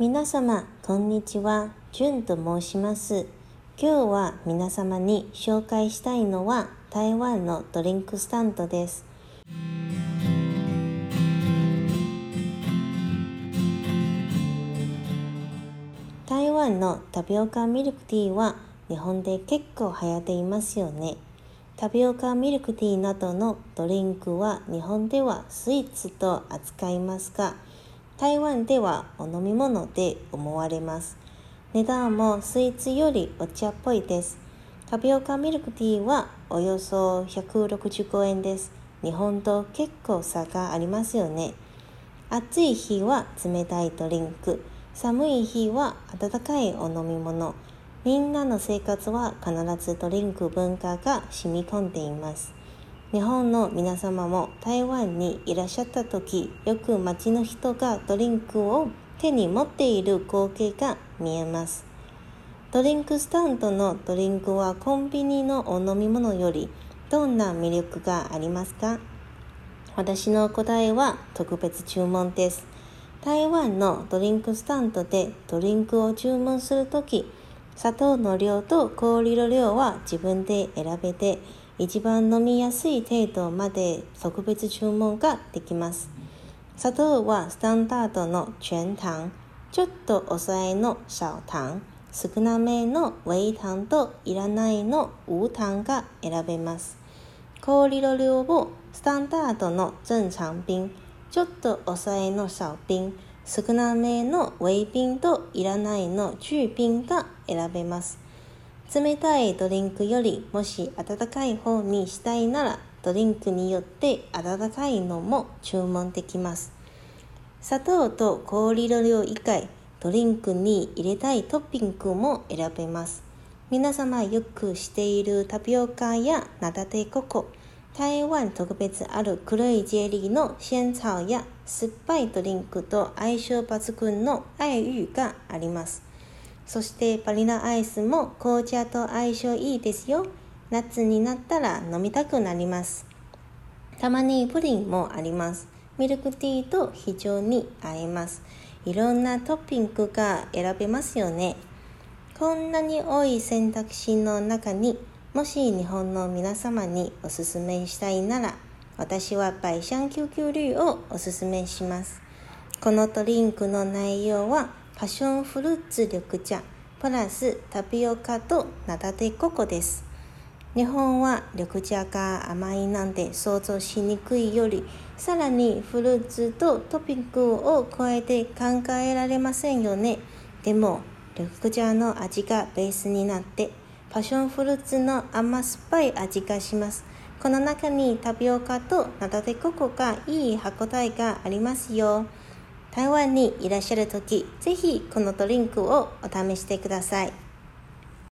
皆様、こんにちは。じゅんと申します。今日は皆様に紹介したいのは台湾のドリンクスタンドです。台湾のタピオカミルクティーは日本で結構流行っていますよね。タピオカミルクティーなどのドリンクは日本ではスイーツと扱いますが、台湾ではお飲み物で思われます。値段もスイーツよりお茶っぽいです。タピオカミルクティーはおよそ165円です。日本と結構差がありますよね。暑い日は冷たいドリンク、寒い日は温かいお飲み物。みんなの生活は必ずドリンク文化が染み込んでいます。日本の皆様も台湾にいらっしゃった時、よく街の人がドリンクを手に持っている光景が見えます。ドリンクスタンドのドリンクはコンビニのお飲み物よりどんな魅力がありますか？私の答えは特別注文です。台湾のドリンクスタンドでドリンクを注文するとき、砂糖の量と氷の量は自分で選べて、一番飲みやすい程度まで特別注文ができます。砂糖はスタンダードの全糖、ちょっと抑えの小糖、少なめの微糖といらないの無糖が選べます。氷の量をスタンダードの正常冰、ちょっと抑えの小冰、少なめの微冰といらないの中冰が選べます。冷たいドリンクよりもし温かい方にしたいならドリンクによって温かいのも注文できます。砂糖と氷の量以外、ドリンクに入れたいトッピングも選べます。皆様よくしているタピオカやナダテココ、台湾特別ある黒いジェリーの仙草や酸っぱいドリンクと相性抜群の愛玉があります。そしてバニラアイスも紅茶と相性いいですよ。夏になったら飲みたくなります。たまにプリンもあります。ミルクティーと非常に合います。いろんなトッピングが選べますよね。こんなに多い選択肢の中にもし日本の皆様におすすめしたいなら私は百香QQ綠をおすすめします。このドリンクの内容はパッションフルーツ緑茶プラスタピオカとナタデココです。日本は緑茶が甘いなんて想像しにくいよりさらにフルーツとトピングを加えて考えられませんよね。でも緑茶の味がベースになってパッションフルーツの甘酸っぱい味がします。この中にタピオカとナタデココがいい歯応えがありますよ。台湾にいらっしゃるとき、ぜひこのドリンクをお試してください。